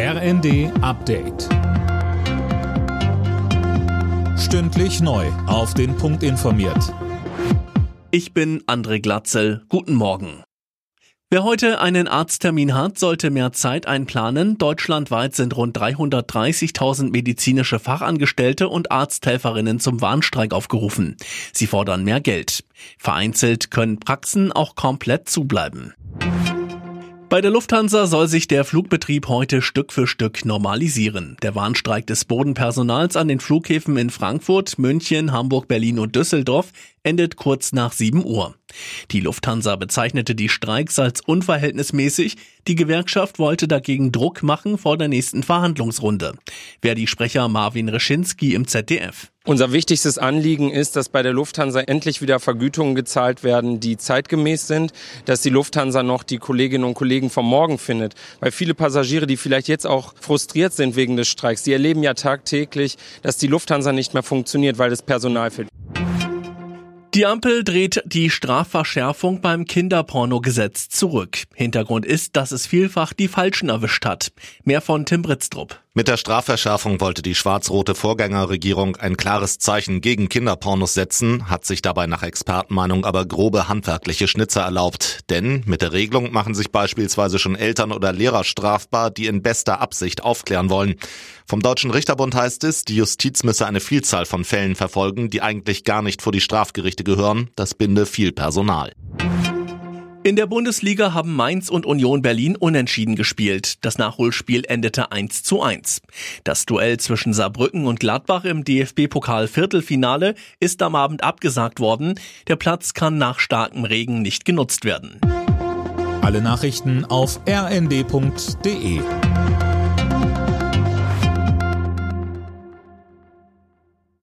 RND Update. Stündlich neu. Auf den Punkt informiert. Ich bin André Glatzel. Guten Morgen. Wer heute einen Arzttermin hat, sollte mehr Zeit einplanen. Deutschlandweit sind rund 330.000 medizinische Fachangestellte und Arzthelferinnen zum Warnstreik aufgerufen. Sie fordern mehr Geld. Vereinzelt können Praxen auch komplett zubleiben. Bei der Lufthansa soll sich der Flugbetrieb heute Stück für Stück normalisieren. Der Warnstreik des Bodenpersonals an den Flughäfen in Frankfurt, München, Hamburg, Berlin und Düsseldorf endet kurz nach 7 Uhr. Die Lufthansa bezeichnete die Streiks als unverhältnismäßig. Die Gewerkschaft wollte dagegen Druck machen vor der nächsten Verhandlungsrunde. Verdi-Sprecher Marvin Reschinski im ZDF. Unser wichtigstes Anliegen ist, dass bei der Lufthansa endlich wieder Vergütungen gezahlt werden, die zeitgemäß sind, dass die Lufthansa noch die Kolleginnen und Kollegen vom Morgen findet. Weil viele Passagiere, die vielleicht jetzt auch frustriert sind wegen des Streiks, die erleben ja tagtäglich, dass die Lufthansa nicht mehr funktioniert, weil das Personal fehlt. Die Ampel dreht die Strafverschärfung beim Kinderpornogesetz zurück. Hintergrund ist, dass es vielfach die Falschen erwischt hat. Mehr von Tim Britztrup. Mit der Strafverschärfung wollte die schwarz-rote Vorgängerregierung ein klares Zeichen gegen Kinderpornos setzen, hat sich dabei nach Expertenmeinung aber grobe handwerkliche Schnitzer erlaubt. Denn mit der Regelung machen sich beispielsweise schon Eltern oder Lehrer strafbar, die in bester Absicht aufklären wollen. Vom Deutschen Richterbund heißt es, die Justiz müsse eine Vielzahl von Fällen verfolgen, die eigentlich gar nicht vor die Strafgerichte gehören. Das binde viel Personal. In der Bundesliga haben Mainz und Union Berlin unentschieden gespielt. Das Nachholspiel endete 1 zu 1. Das Duell zwischen Saarbrücken und Gladbach im DFB-Pokal Viertelfinale ist am Abend abgesagt worden. Der Platz kann nach starkem Regen nicht genutzt werden. Alle Nachrichten auf rnd.de